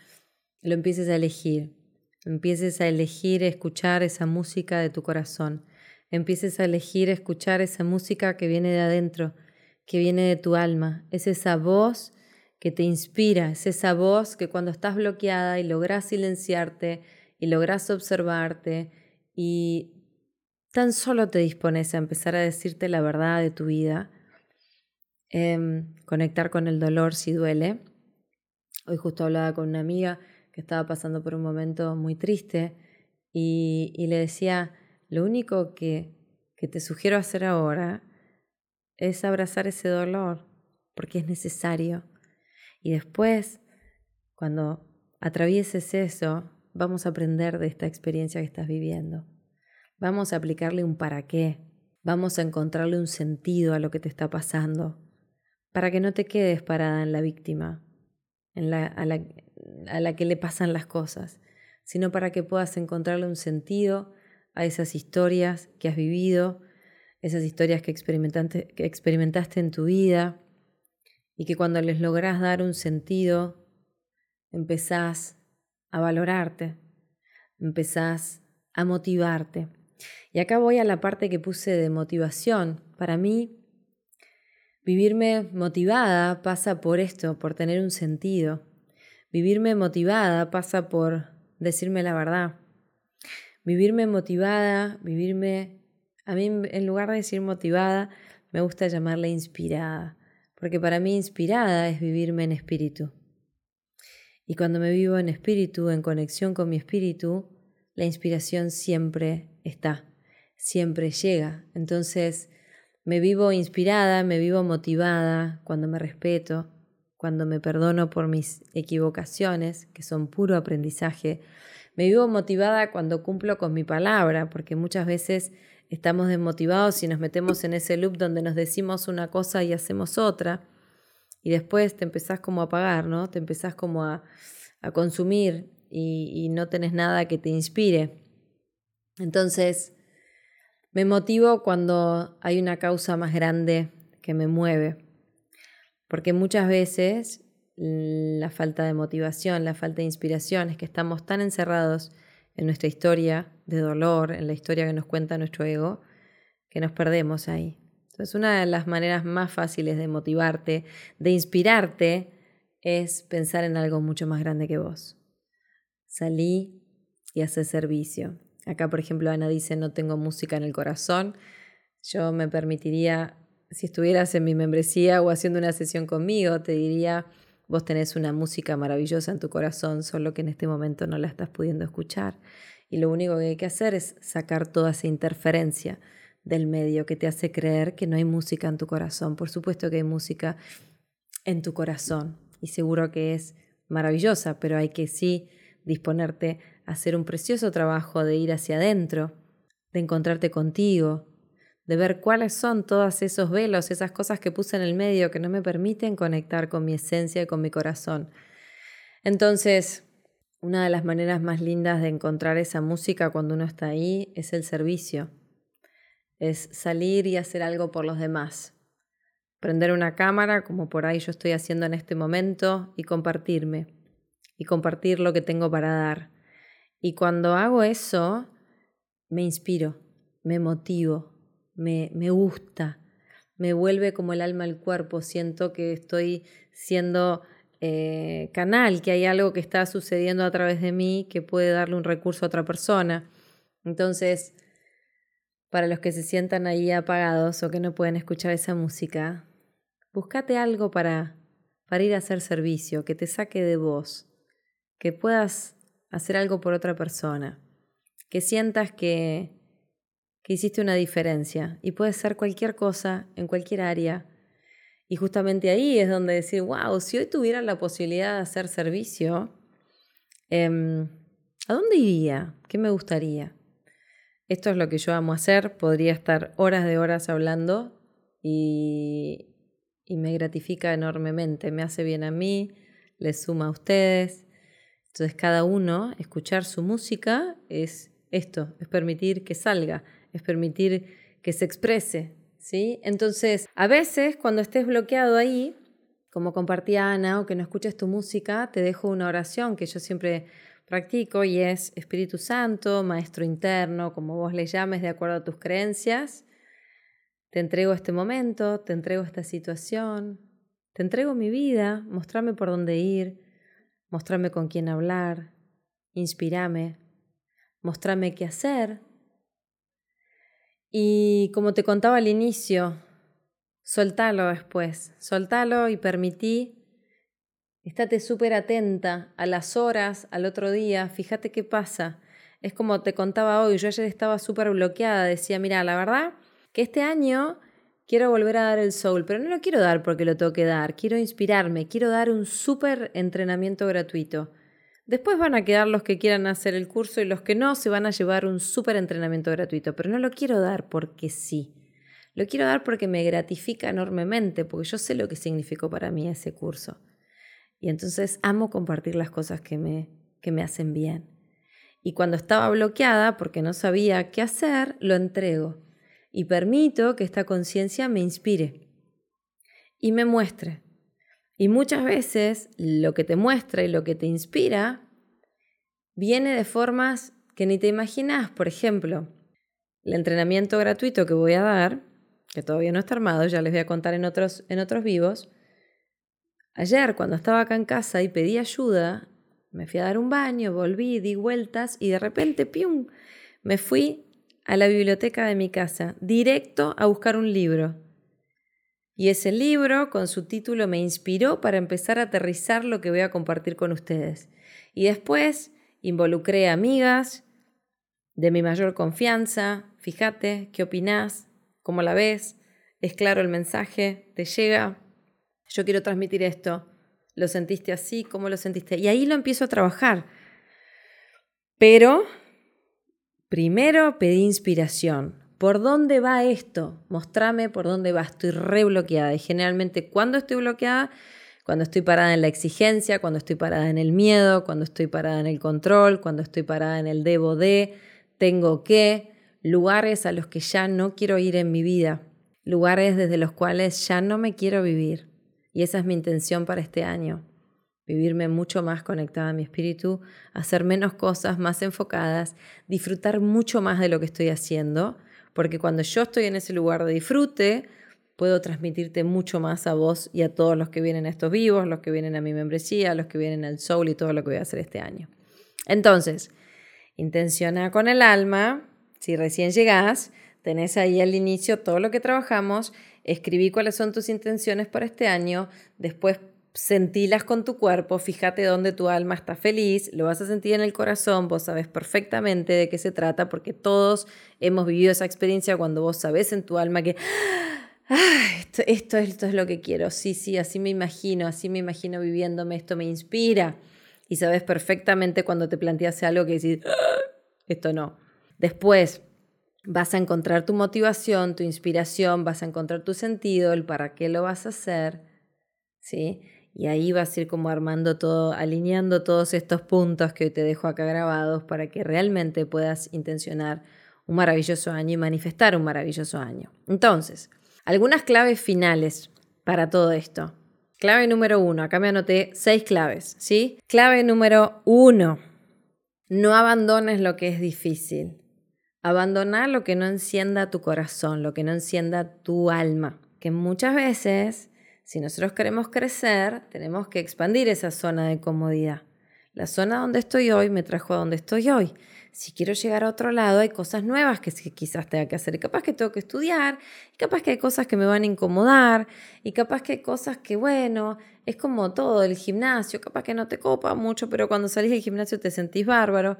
lo empieces a elegir. Empieces a elegir escuchar esa música de tu corazón. Empieces a elegir escuchar esa música que viene de adentro, que viene de tu alma. Es esa voz que te inspira, es esa voz que cuando estás bloqueada y logras silenciarte y logras observarte y tan solo te dispones a empezar a decirte la verdad de tu vida, em, conectar con el dolor si duele. Hoy justo hablaba con una amiga que estaba pasando por un momento muy triste y, y le decía, lo único que, que te sugiero hacer ahora es abrazar ese dolor, porque es necesario. Y después, cuando atravieses eso, vamos a aprender de esta experiencia que estás viviendo. Vamos a aplicarle un para qué. Vamos a encontrarle un sentido a lo que te está pasando, para que no te quedes parada en la víctima, en la, a, la, a la que le pasan las cosas, sino para que puedas encontrarle un sentido a esas historias que has vivido, esas historias que experimentaste, en tu vida, y que cuando les lográs dar un sentido, empezás a valorarte, empezás a motivarte. Y acá voy a la parte que puse de motivación. Para mí, vivirme motivada pasa por esto, por tener un sentido. Vivirme motivada pasa por decirme la verdad. Vivirme motivada, vivirme... A mí en lugar de decir motivada, me gusta llamarla inspirada, porque para mí inspirada es vivirme en espíritu. Y cuando me vivo en espíritu, en conexión con mi espíritu, la inspiración siempre está siempre llega. Entonces, me vivo inspirada, me vivo motivada cuando me respeto, cuando me perdono por mis equivocaciones, que son puro aprendizaje. Me vivo motivada cuando cumplo con mi palabra, porque muchas veces estamos desmotivados y nos metemos en ese loop donde nos decimos una cosa y hacemos otra. Y después te empezás como a pagar, ¿no? Te empezás como a, a consumir y, y no tenés nada que te inspire. Entonces, me motivo cuando hay una causa más grande que me mueve, porque muchas veces la falta de motivación, la falta de inspiración es que estamos tan encerrados en nuestra historia de dolor, en la historia que nos cuenta nuestro ego, que nos perdemos ahí. Entonces, una de las maneras más fáciles de motivarte, de inspirarte, es pensar en algo mucho más grande que vos. Salí y hacer servicio. Acá, por ejemplo, Ana dice, no tengo música en el corazón. Yo me permitiría, si estuvieras en mi membresía o haciendo una sesión conmigo, te diría, vos tenés una música maravillosa en tu corazón, solo que en este momento no la estás pudiendo escuchar. Y lo único que hay que hacer es sacar toda esa interferencia del medio que te hace creer que no hay música en tu corazón. Por supuesto que hay música en tu corazón y seguro que es maravillosa, pero hay que sí disponerte a hacer un precioso trabajo de ir hacia adentro, de encontrarte contigo, de ver cuáles son todos esos velos, esas cosas que puse en el medio que no me permiten conectar con mi esencia y con mi corazón. Entonces, una de las maneras más lindas de encontrar esa música cuando uno está ahí es el servicio. es salir y hacer algo por los demás. Prender una cámara, como por ahí yo estoy haciendo en este momento, y compartirme. Y compartir lo que tengo para dar. Y cuando hago eso, me inspiro, me motivo, me, me gusta, me vuelve como el alma al cuerpo. Siento que estoy siendo eh, canal, que hay algo que está sucediendo a través de mí que puede darle un recurso a otra persona. Entonces, para los que se sientan ahí apagados o que no pueden escuchar esa música, búscate algo para, para ir a hacer servicio, que te saque de vos, que puedas hacer algo por otra persona, que sientas que, que hiciste una diferencia y puede ser cualquier cosa en cualquier área. Y justamente ahí es donde decir, wow, si hoy tuviera la posibilidad de hacer servicio, em, ¿a dónde iría? ¿Qué me gustaría? Esto es lo que yo amo hacer, podría estar horas de horas hablando y, y me gratifica enormemente, me hace bien a mí, les suma a ustedes. Entonces cada uno, escuchar su música es esto, es permitir que salga, es permitir que se exprese, ¿sí? Entonces, a veces cuando estés bloqueado ahí, como compartía Ana, o que no escuches tu música, te dejo una oración que yo siempre practico y es Espíritu Santo, Maestro interno, como vos le llames de acuerdo a tus creencias. Te entrego este momento, te entrego esta situación, te entrego mi vida, mostrame por dónde ir, mostrame con quién hablar, inspirame, mostrame qué hacer. Y como te contaba al inicio, soltalo después, soltalo y permití Estate súper atenta a las horas, al otro día, fíjate qué pasa. Es como te contaba hoy, yo ayer estaba súper bloqueada, decía, mira, la verdad que este año quiero volver a dar el soul, pero no lo quiero dar porque lo tengo que dar, quiero inspirarme, quiero dar un súper entrenamiento gratuito. Después van a quedar los que quieran hacer el curso y los que no se van a llevar un súper entrenamiento gratuito, pero no lo quiero dar porque sí. Lo quiero dar porque me gratifica enormemente, porque yo sé lo que significó para mí ese curso. Y entonces amo compartir las cosas que me, que me hacen bien. Y cuando estaba bloqueada porque no sabía qué hacer, lo entrego y permito que esta conciencia me inspire y me muestre. Y muchas veces lo que te muestra y lo que te inspira viene de formas que ni te imaginas. Por ejemplo, el entrenamiento gratuito que voy a dar, que todavía no está armado, ya les voy a contar en otros, en otros vivos, Ayer, cuando estaba acá en casa y pedí ayuda, me fui a dar un baño, volví, di vueltas y de repente, ¡pium!, me fui a la biblioteca de mi casa, directo a buscar un libro. Y ese libro, con su título, me inspiró para empezar a aterrizar lo que voy a compartir con ustedes. Y después involucré a amigas de mi mayor confianza. Fíjate, ¿qué opinás? ¿Cómo la ves? ¿Es claro el mensaje? ¿Te llega? yo quiero transmitir esto. ¿Lo sentiste así? ¿Cómo lo sentiste? Y ahí lo empiezo a trabajar. Pero primero pedí inspiración. ¿Por dónde va esto? Mostrame por dónde va. Estoy re bloqueada. Y generalmente cuando estoy bloqueada, cuando estoy parada en la exigencia, cuando estoy parada en el miedo, cuando estoy parada en el control, cuando estoy parada en el debo de, tengo que, lugares a los que ya no quiero ir en mi vida, lugares desde los cuales ya no me quiero vivir. Y esa es mi intención para este año, vivirme mucho más conectada a mi espíritu, hacer menos cosas más enfocadas, disfrutar mucho más de lo que estoy haciendo, porque cuando yo estoy en ese lugar de disfrute, puedo transmitirte mucho más a vos y a todos los que vienen a estos vivos, los que vienen a mi membresía, los que vienen al soul y todo lo que voy a hacer este año. Entonces, intenciona con el alma, si recién llegás, tenés ahí al inicio todo lo que trabajamos escribí cuáles son tus intenciones para este año, después sentilas con tu cuerpo, fíjate dónde tu alma está feliz, lo vas a sentir en el corazón, vos sabes perfectamente de qué se trata, porque todos hemos vivido esa experiencia cuando vos sabes en tu alma que esto, esto, esto es lo que quiero, sí, sí, así me imagino, así me imagino viviéndome, esto me inspira. Y sabes perfectamente cuando te planteas algo que decís, esto no. Después, vas a encontrar tu motivación, tu inspiración, vas a encontrar tu sentido, el para qué lo vas a hacer, ¿sí? Y ahí vas a ir como armando todo, alineando todos estos puntos que hoy te dejo acá grabados para que realmente puedas intencionar un maravilloso año y manifestar un maravilloso año. Entonces, algunas claves finales para todo esto. Clave número uno, acá me anoté seis claves, ¿sí? Clave número uno, no abandones lo que es difícil. Abandonar lo que no encienda tu corazón, lo que no encienda tu alma. Que muchas veces, si nosotros queremos crecer, tenemos que expandir esa zona de comodidad. La zona donde estoy hoy me trajo a donde estoy hoy si quiero llegar a otro lado, hay cosas nuevas que quizás tenga que hacer. Capaz que tengo que estudiar, capaz que hay cosas que me van a incomodar, y capaz que hay cosas que, bueno, es como todo el gimnasio, capaz que no te copa mucho, pero cuando salís del gimnasio te sentís bárbaro.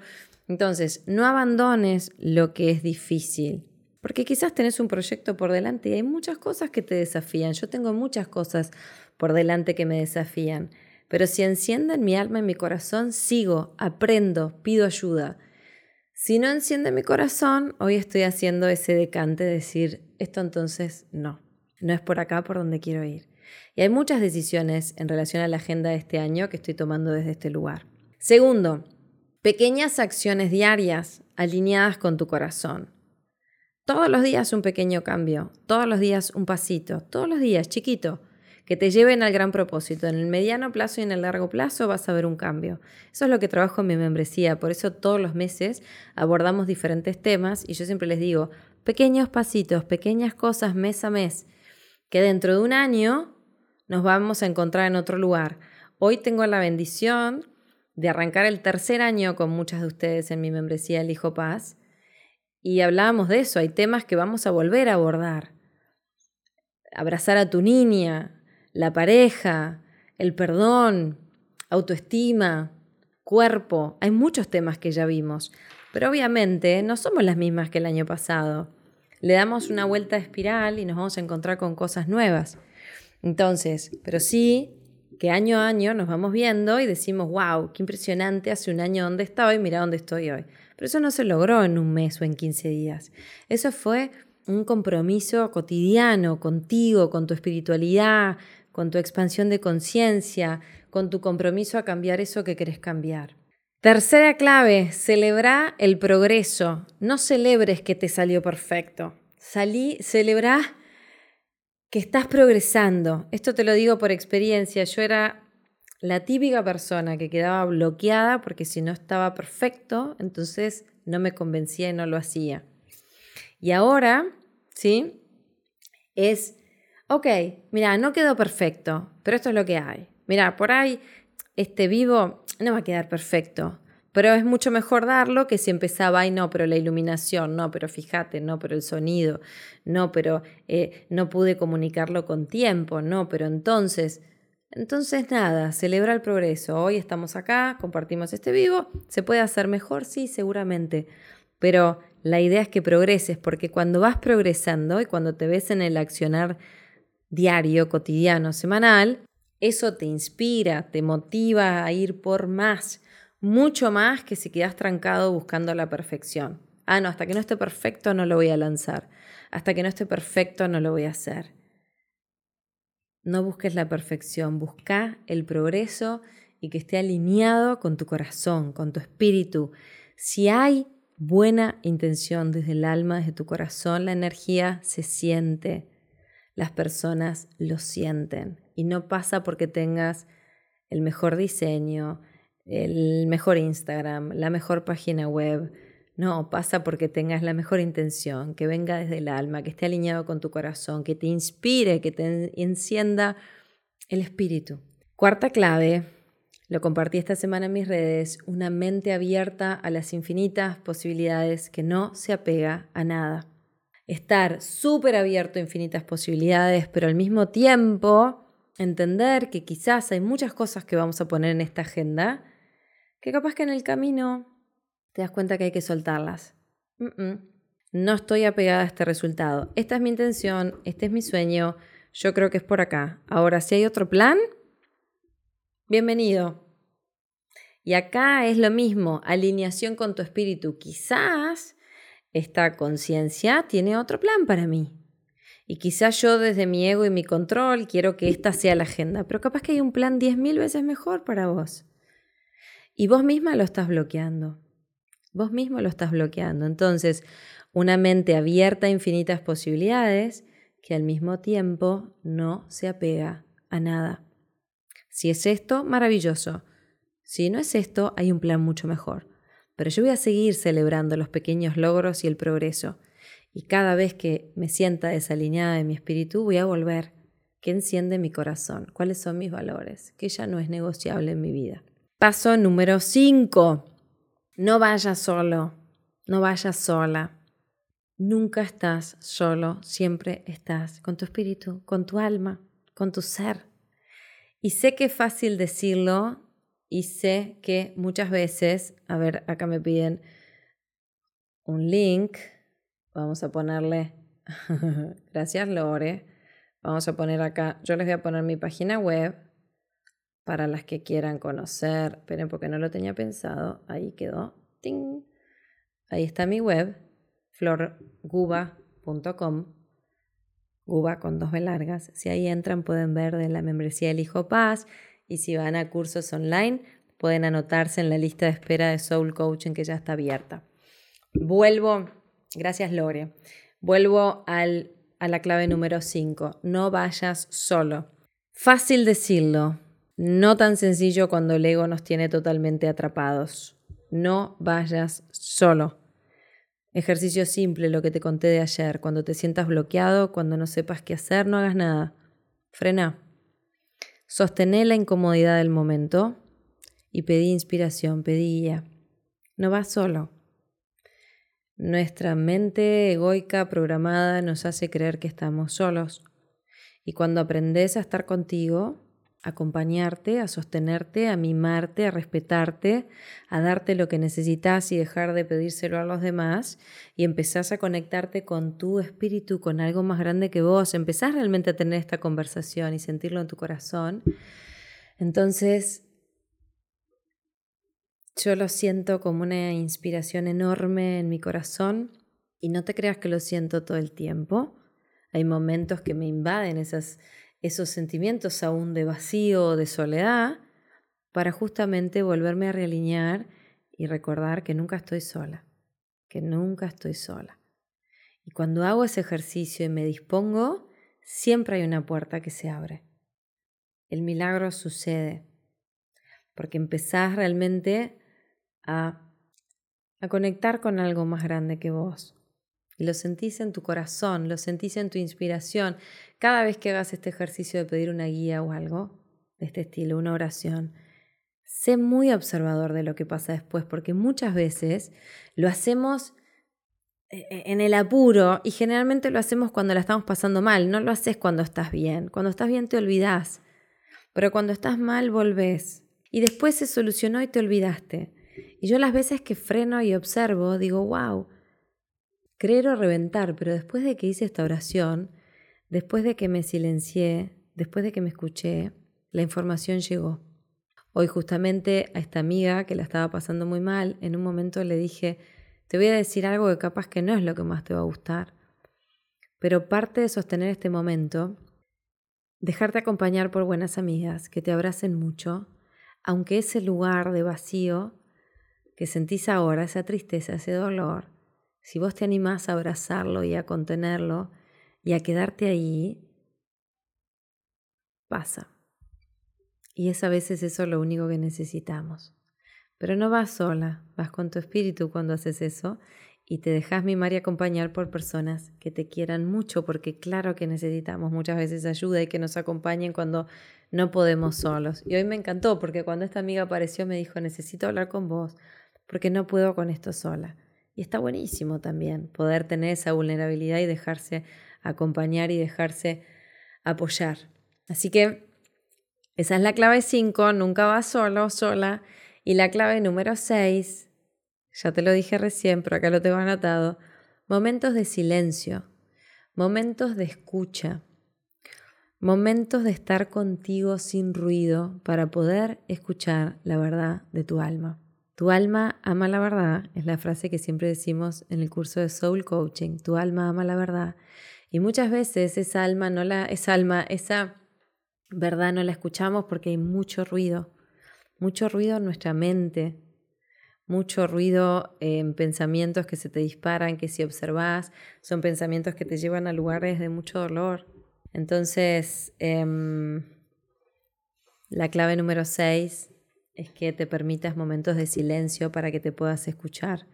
Entonces, no abandones lo que es difícil. Porque quizás tenés un proyecto por delante y hay muchas cosas que te desafían. Yo tengo muchas cosas por delante que me desafían. Pero si encienden mi alma y mi corazón, sigo, aprendo, pido ayuda. Si no enciende mi corazón, hoy estoy haciendo ese decante de decir, esto entonces no, no es por acá por donde quiero ir. Y hay muchas decisiones en relación a la agenda de este año que estoy tomando desde este lugar. Segundo, pequeñas acciones diarias alineadas con tu corazón. Todos los días un pequeño cambio, todos los días un pasito, todos los días chiquito, que te lleven al gran propósito. En el mediano plazo y en el largo plazo vas a ver un cambio. Eso es lo que trabajo en mi membresía, por eso todos los meses abordamos diferentes temas y yo siempre les digo, pequeños pasitos, pequeñas cosas mes a mes, que dentro de un año nos vamos a encontrar en otro lugar. Hoy tengo la bendición de arrancar el tercer año con muchas de ustedes en mi membresía El Hijo Paz y hablábamos de eso, hay temas que vamos a volver a abordar. Abrazar a tu niña, la pareja, el perdón, autoestima, cuerpo. Hay muchos temas que ya vimos, pero obviamente no somos las mismas que el año pasado. Le damos una vuelta de espiral y nos vamos a encontrar con cosas nuevas. Entonces, pero sí que año a año nos vamos viendo y decimos, wow, qué impresionante, hace un año dónde estaba y mira dónde estoy hoy. Pero eso no se logró en un mes o en 15 días. Eso fue un compromiso cotidiano contigo, con tu espiritualidad, con tu expansión de conciencia, con tu compromiso a cambiar eso que querés cambiar. Tercera clave, celebra el progreso. No celebres que te salió perfecto. Salí, celebra que estás progresando. Esto te lo digo por experiencia. Yo era la típica persona que quedaba bloqueada porque si no estaba perfecto, entonces no me convencía y no lo hacía. Y ahora, ¿sí? Es ok, mira, no quedó perfecto, pero esto es lo que hay. Mira, por ahí este vivo no va a quedar perfecto, pero es mucho mejor darlo que si empezaba, ay no, pero la iluminación, no, pero fíjate, no, pero el sonido, no, pero eh, no pude comunicarlo con tiempo, no, pero entonces, entonces nada, celebra el progreso. Hoy estamos acá, compartimos este vivo, ¿se puede hacer mejor? Sí, seguramente, pero la idea es que progreses, porque cuando vas progresando y cuando te ves en el accionar diario, cotidiano, semanal, eso te inspira, te motiva a ir por más, mucho más que si quedas trancado buscando la perfección. Ah, no, hasta que no esté perfecto no lo voy a lanzar. Hasta que no esté perfecto no lo voy a hacer. No busques la perfección, busca el progreso y que esté alineado con tu corazón, con tu espíritu. Si hay buena intención desde el alma, desde tu corazón, la energía se siente las personas lo sienten. Y no pasa porque tengas el mejor diseño, el mejor Instagram, la mejor página web. No, pasa porque tengas la mejor intención, que venga desde el alma, que esté alineado con tu corazón, que te inspire, que te encienda el espíritu. Cuarta clave, lo compartí esta semana en mis redes, una mente abierta a las infinitas posibilidades que no se apega a nada estar súper abierto a infinitas posibilidades, pero al mismo tiempo entender que quizás hay muchas cosas que vamos a poner en esta agenda que capaz que en el camino te das cuenta que hay que soltarlas. No estoy apegada a este resultado. Esta es mi intención, este es mi sueño, yo creo que es por acá. Ahora, si hay otro plan, bienvenido. Y acá es lo mismo, alineación con tu espíritu. Quizás esta conciencia tiene otro plan para mí. Y quizás yo desde mi ego y mi control quiero que esta sea la agenda, pero capaz que hay un plan diez mil veces mejor para vos. Y vos misma lo estás bloqueando. Vos mismo lo estás bloqueando. Entonces, una mente abierta a infinitas posibilidades que al mismo tiempo no se apega a nada. Si es esto, maravilloso. Si no es esto, hay un plan mucho mejor. Pero yo voy a seguir celebrando los pequeños logros y el progreso. Y cada vez que me sienta desalineada de mi espíritu, voy a volver. ¿Qué enciende mi corazón? ¿Cuáles son mis valores? Que ya no es negociable en mi vida. Paso número 5. No vayas solo. No vayas sola. Nunca estás solo, siempre estás con tu espíritu, con tu alma, con tu ser. Y sé que es fácil decirlo y sé que muchas veces, a ver, acá me piden un link, vamos a ponerle, gracias Lore, vamos a poner acá, yo les voy a poner mi página web para las que quieran conocer, esperen porque no lo tenía pensado, ahí quedó, ¡ting! ahí está mi web, florguba.com, Guba con dos B largas. Si ahí entran pueden ver de la membresía del Hijo Paz. Y si van a cursos online pueden anotarse en la lista de espera de Soul Coaching que ya está abierta. Vuelvo, gracias Lore, vuelvo al, a la clave número 5, no vayas solo. Fácil decirlo, no tan sencillo cuando el ego nos tiene totalmente atrapados. No vayas solo. Ejercicio simple, lo que te conté de ayer. Cuando te sientas bloqueado, cuando no sepas qué hacer, no hagas nada. Frena. Sostené la incomodidad del momento y pedí inspiración, pedí guía. No vas solo. Nuestra mente egoica programada nos hace creer que estamos solos. Y cuando aprendes a estar contigo, acompañarte, a sostenerte, a mimarte, a respetarte, a darte lo que necesitas y dejar de pedírselo a los demás. Y empezás a conectarte con tu espíritu, con algo más grande que vos, empezás realmente a tener esta conversación y sentirlo en tu corazón, entonces yo lo siento como una inspiración enorme en mi corazón. Y no te creas que lo siento todo el tiempo. Hay momentos que me invaden esas esos sentimientos aún de vacío de soledad para justamente volverme a realinear y recordar que nunca estoy sola, que nunca estoy sola. Y cuando hago ese ejercicio y me dispongo, siempre hay una puerta que se abre. El milagro sucede, porque empezás realmente a, a conectar con algo más grande que vos, lo sentís en tu corazón, lo sentís en tu inspiración. Cada vez que hagas este ejercicio de pedir una guía o algo de este estilo, una oración, sé muy observador de lo que pasa después, porque muchas veces lo hacemos eh, eh, en el apuro y generalmente lo hacemos cuando la estamos pasando mal, no lo haces cuando estás bien. Cuando estás bien te olvidás, pero cuando estás mal volvés. Y después se solucionó y te olvidaste. Y yo las veces que freno y observo digo, wow, creer o reventar, pero después de que hice esta oración, después de que me silencié, después de que me escuché, la información llegó. Hoy justamente a esta amiga que la estaba pasando muy mal, en un momento le dije, te voy a decir algo que capaz que no es lo que más te va a gustar, pero parte de sostener este momento, dejarte acompañar por buenas amigas que te abracen mucho, aunque ese lugar de vacío que sentís ahora, esa tristeza, ese dolor, si vos te animás a abrazarlo y a contenerlo y a quedarte ahí, pasa. Y es a veces eso lo único que necesitamos. Pero no vas sola, vas con tu espíritu cuando haces eso y te dejas mimar y acompañar por personas que te quieran mucho, porque claro que necesitamos muchas veces ayuda y que nos acompañen cuando no podemos solos. Y hoy me encantó porque cuando esta amiga apareció me dijo, necesito hablar con vos, porque no puedo con esto sola. Y está buenísimo también poder tener esa vulnerabilidad y dejarse acompañar y dejarse apoyar. Así que esa es la clave 5, nunca vas solo, sola. Y la clave número 6, ya te lo dije recién, pero acá lo tengo anotado, momentos de silencio, momentos de escucha, momentos de estar contigo sin ruido para poder escuchar la verdad de tu alma. Tu alma ama la verdad, es la frase que siempre decimos en el curso de Soul Coaching. Tu alma ama la verdad. Y muchas veces esa alma no la, esa alma, esa verdad no la escuchamos porque hay mucho ruido, mucho ruido en nuestra mente, mucho ruido en pensamientos que se te disparan, que si observas son pensamientos que te llevan a lugares de mucho dolor. Entonces, em, la clave número 6 es que te permitas momentos de silencio para que te puedas escuchar.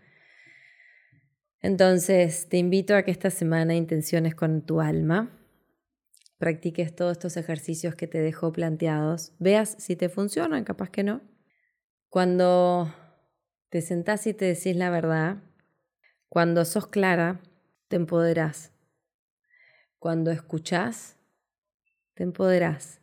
Entonces, te invito a que esta semana intenciones con tu alma, practiques todos estos ejercicios que te dejo planteados, veas si te funcionan, capaz que no. Cuando te sentás y te decís la verdad, cuando sos clara, te empoderás. Cuando escuchás, te empoderás.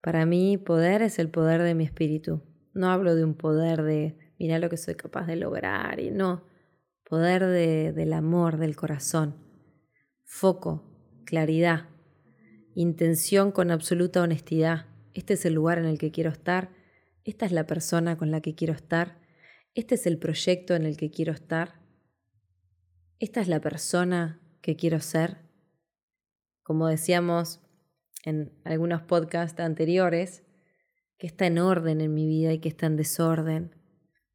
Para mí, poder es el poder de mi espíritu. No hablo de un poder de, mira lo que soy capaz de lograr, y no, poder de, del amor, del corazón. Foco, claridad, intención con absoluta honestidad. Este es el lugar en el que quiero estar, esta es la persona con la que quiero estar, este es el proyecto en el que quiero estar, esta es la persona que quiero ser. Como decíamos en algunos podcasts anteriores, que está en orden en mi vida y que está en desorden,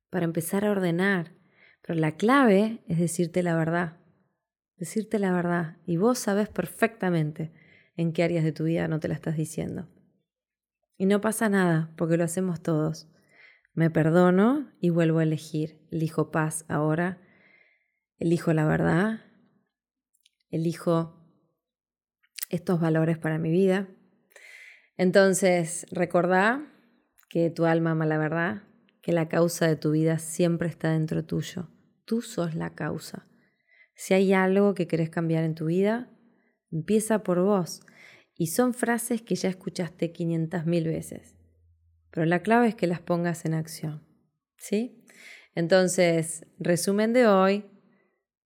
para empezar a ordenar. Pero la clave es decirte la verdad, decirte la verdad. Y vos sabes perfectamente en qué áreas de tu vida no te la estás diciendo. Y no pasa nada, porque lo hacemos todos. Me perdono y vuelvo a elegir. Elijo paz ahora. Elijo la verdad. Elijo estos valores para mi vida. Entonces, recordá que tu alma ama la verdad, que la causa de tu vida siempre está dentro tuyo. Tú sos la causa. Si hay algo que querés cambiar en tu vida, empieza por vos. Y son frases que ya escuchaste 500.000 veces. Pero la clave es que las pongas en acción. ¿Sí? Entonces, resumen de hoy,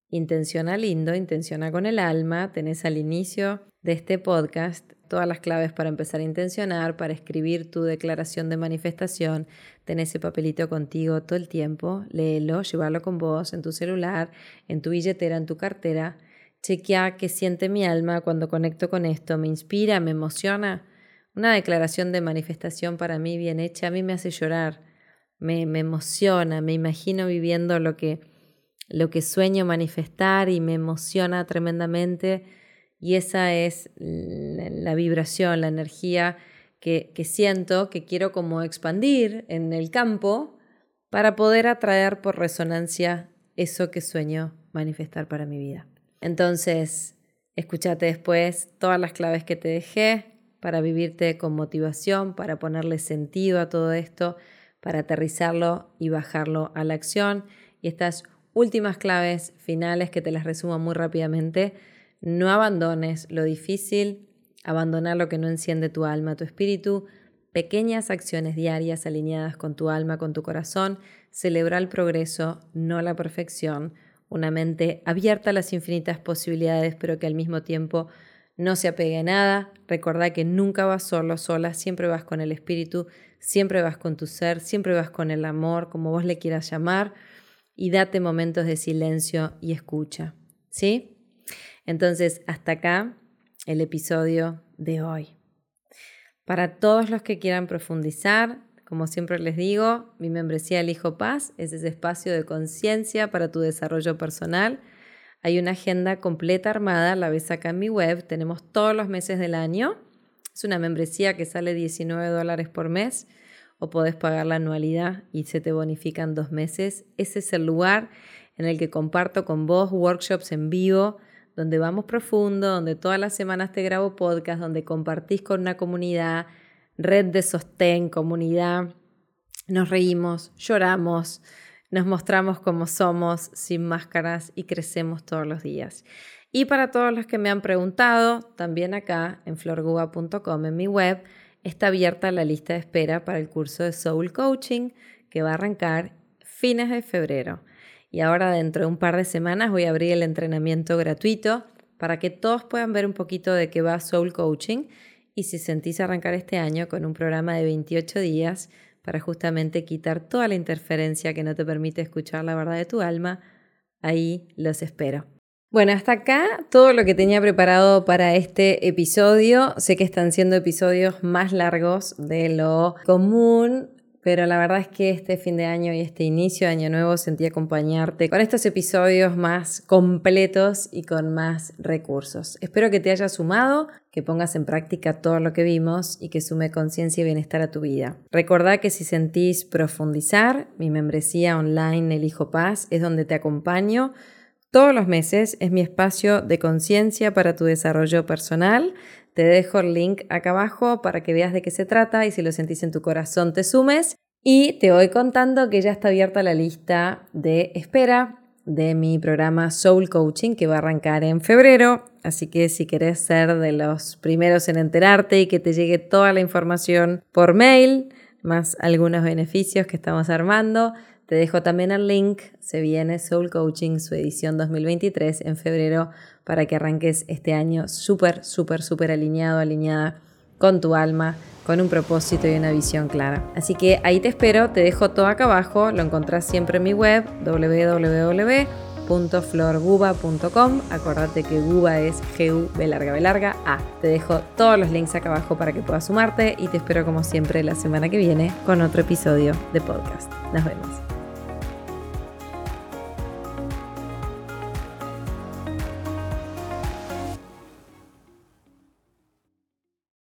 intenciona lindo, intenciona con el alma, tenés al inicio de este podcast todas las claves para empezar a intencionar, para escribir tu declaración de manifestación. Ten ese papelito contigo todo el tiempo, léelo, llévalo con vos en tu celular, en tu billetera, en tu cartera. Chequea qué siente mi alma cuando conecto con esto, me inspira, me emociona. Una declaración de manifestación para mí bien hecha a mí me hace llorar, me, me emociona, me imagino viviendo lo que, lo que sueño manifestar y me emociona tremendamente y esa es la vibración, la energía que, siento, que quiero como expandir en el campo para poder atraer por resonancia eso que sueño manifestar para mi vida. Entonces, escúchate después todas las claves que te dejé para vivirte con motivación, para ponerle sentido a todo esto, para aterrizarlo y bajarlo a la acción. Y estas últimas claves finales que te las resumo muy rápidamente no abandones lo difícil, abandonar lo que no enciende tu alma, tu espíritu, pequeñas acciones diarias alineadas con tu alma, con tu corazón, celebra el progreso, no la perfección, una mente abierta a las infinitas posibilidades, pero que al mismo tiempo no se apegue a nada. Recordá que nunca vas solo, sola, siempre vas con el espíritu, siempre vas con tu ser, siempre vas con el amor, como vos le quieras llamar, y date momentos de silencio y escucha. ¿Sí? Entonces, hasta acá el episodio de hoy. Para todos los que quieran profundizar, como siempre les digo, mi membresía El Hijo Paz es ese espacio de conciencia para tu desarrollo personal. Hay una agenda completa armada, la ves acá en mi web, tenemos todos los meses del año. Es una membresía que sale 19 dólares por mes o podés pagar la anualidad y se te bonifican dos meses. Ese es el lugar en el que comparto con vos workshops en vivo donde vamos profundo, donde todas las semanas te grabo podcast, donde compartís con una comunidad, red de sostén, comunidad. Nos reímos, lloramos, nos mostramos como somos, sin máscaras y crecemos todos los días. Y para todos los que me han preguntado, también acá en florguba.com, en mi web, está abierta la lista de espera para el curso de Soul Coaching que va a arrancar fines de febrero. Y ahora dentro de un par de semanas voy a abrir el entrenamiento gratuito para que todos puedan ver un poquito de qué va Soul Coaching y si sentís arrancar este año con un programa de 28 días para justamente quitar toda la interferencia que no te permite escuchar la verdad de tu alma, ahí los espero. Bueno, hasta acá todo lo que tenía preparado para este episodio. Sé que están siendo episodios más largos de lo común, pero la verdad es que este fin de año y este inicio de año nuevo sentí acompañarte con estos episodios más completos y con más recursos. Espero que te haya sumado, que pongas en práctica todo lo que vimos y que sume conciencia y bienestar a tu vida. Recordá que si sentís profundizar, mi membresía online El Hijo Paz es donde te acompaño todos los meses, es mi espacio de conciencia para tu desarrollo personal te dejo el link acá abajo para que veas de qué se trata y si lo sentís en tu corazón te sumes. Y te voy contando que ya está abierta la lista de espera de mi programa Soul Coaching que va a arrancar en febrero. Así que si querés ser de los primeros en enterarte y que te llegue toda la información por mail, más algunos beneficios que estamos armando, te dejo también el link. Se viene Soul Coaching, su edición 2023 en febrero para que arranques este año súper, súper, súper alineado, alineada con tu alma, con un propósito y una visión clara. Así que ahí te espero, te dejo todo acá abajo, lo encontrás siempre en mi web www.florguba.com. Acordate que Guba es G-U-B larga B larga A. Te dejo todos los links acá abajo para que puedas sumarte y te espero como siempre la semana que viene con otro episodio de podcast. Nos vemos.